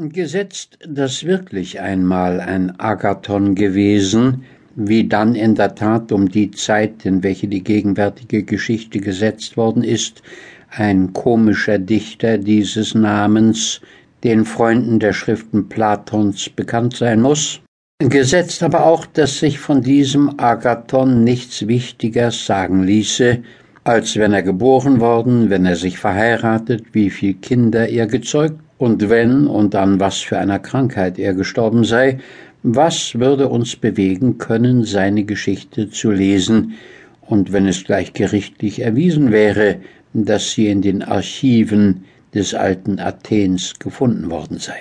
Gesetzt, dass wirklich einmal ein Agathon gewesen, wie dann in der Tat um die Zeit, in welche die gegenwärtige Geschichte gesetzt worden ist, ein komischer Dichter dieses Namens den Freunden der Schriften Platons bekannt sein muss, gesetzt aber auch, dass sich von diesem Agathon nichts Wichtigers sagen ließe, als wenn er geboren worden, wenn er sich verheiratet, wie viel Kinder er gezeugt und wenn und an was für einer Krankheit er gestorben sei, was würde uns bewegen können, seine Geschichte zu lesen, und wenn es gleich gerichtlich erwiesen wäre, dass sie in den Archiven des alten Athens gefunden worden sei.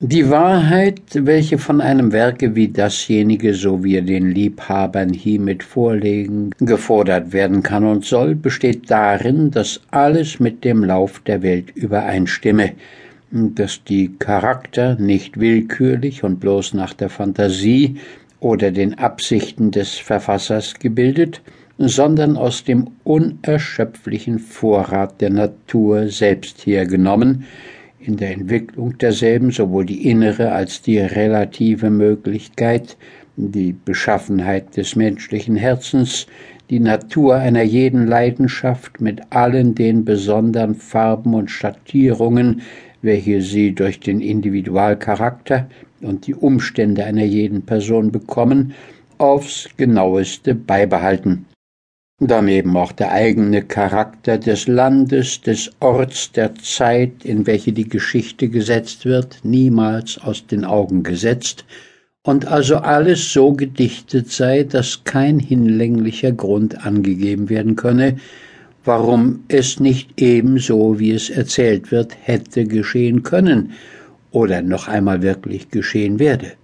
Die Wahrheit, welche von einem Werke wie dasjenige, so wie er den Liebhabern hiermit vorlegen, gefordert werden kann und soll, besteht darin, dass alles mit dem Lauf der Welt übereinstimme, dass die Charakter nicht willkürlich und bloß nach der Fantasie oder den Absichten des Verfassers gebildet, sondern aus dem unerschöpflichen Vorrat der Natur selbst hergenommen, in der Entwicklung derselben sowohl die innere als die relative Möglichkeit, die Beschaffenheit des menschlichen Herzens, die Natur einer jeden Leidenschaft mit allen den besonderen Farben und Schattierungen, welche sie durch den Individualcharakter und die Umstände einer jeden Person bekommen, aufs genaueste beibehalten daneben auch der eigene Charakter des Landes, des Orts, der Zeit, in welche die Geschichte gesetzt wird, niemals aus den Augen gesetzt, und also alles so gedichtet sei, dass kein hinlänglicher Grund angegeben werden könne, warum es nicht ebenso, wie es erzählt wird, hätte geschehen können oder noch einmal wirklich geschehen werde.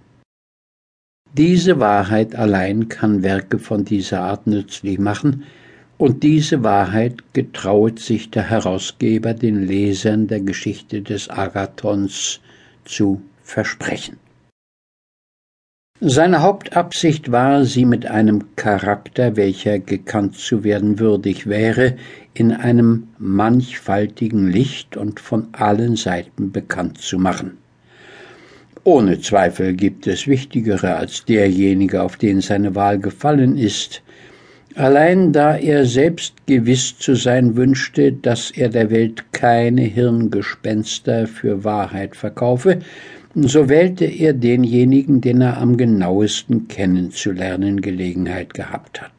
Diese Wahrheit allein kann Werke von dieser Art nützlich machen, und diese Wahrheit getrauet sich der Herausgeber den Lesern der Geschichte des Agathons zu versprechen. Seine Hauptabsicht war, sie mit einem Charakter, welcher gekannt zu werden würdig wäre, in einem mannigfaltigen Licht und von allen Seiten bekannt zu machen. Ohne Zweifel gibt es wichtigere als derjenige, auf den seine Wahl gefallen ist. Allein da er selbst gewiss zu sein wünschte, dass er der Welt keine Hirngespenster für Wahrheit verkaufe, so wählte er denjenigen, den er am genauesten kennenzulernen Gelegenheit gehabt hat.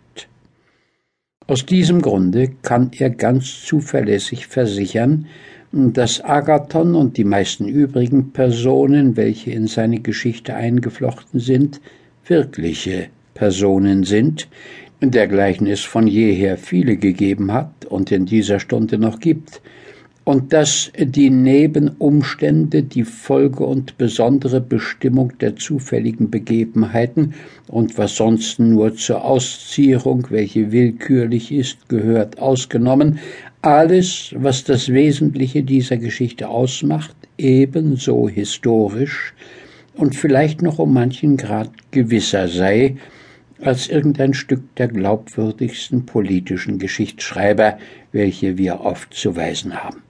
Aus diesem Grunde kann er ganz zuverlässig versichern, dass Agathon und die meisten übrigen Personen, welche in seine Geschichte eingeflochten sind, wirkliche Personen sind, dergleichen es von jeher viele gegeben hat und in dieser Stunde noch gibt, und dass die Nebenumstände, die Folge und besondere Bestimmung der zufälligen Begebenheiten und was sonst nur zur Auszierung, welche willkürlich ist, gehört, ausgenommen, alles, was das Wesentliche dieser Geschichte ausmacht, ebenso historisch und vielleicht noch um manchen Grad gewisser sei, als irgendein Stück der glaubwürdigsten politischen Geschichtsschreiber, welche wir oft zu weisen haben.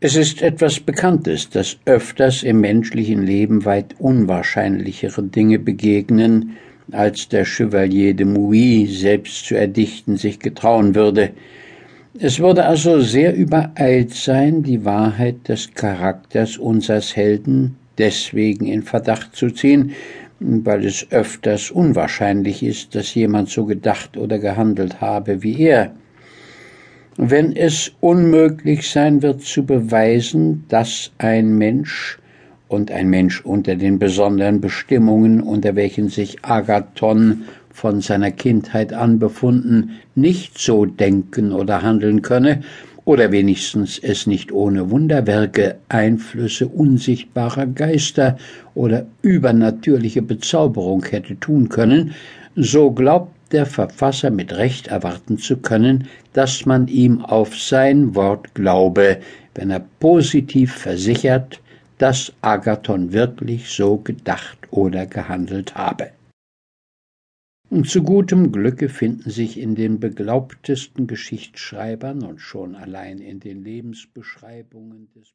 Es ist etwas Bekanntes, dass öfters im menschlichen Leben weit unwahrscheinlichere Dinge begegnen, als der Chevalier de Mouy selbst zu erdichten sich getrauen würde. Es würde also sehr übereilt sein, die Wahrheit des Charakters unseres Helden deswegen in Verdacht zu ziehen, weil es öfters unwahrscheinlich ist, dass jemand so gedacht oder gehandelt habe wie er wenn es unmöglich sein wird zu beweisen, dass ein Mensch und ein Mensch unter den besonderen Bestimmungen, unter welchen sich Agathon von seiner Kindheit an befunden, nicht so denken oder handeln könne, oder wenigstens es nicht ohne Wunderwerke, Einflüsse unsichtbarer Geister oder übernatürliche Bezauberung hätte tun können, so glaubt der Verfasser mit Recht erwarten zu können, dass man ihm auf sein Wort glaube, wenn er positiv versichert, dass Agathon wirklich so gedacht oder gehandelt habe. Und zu gutem Glücke finden sich in den beglaubtesten Geschichtsschreibern und schon allein in den Lebensbeschreibungen des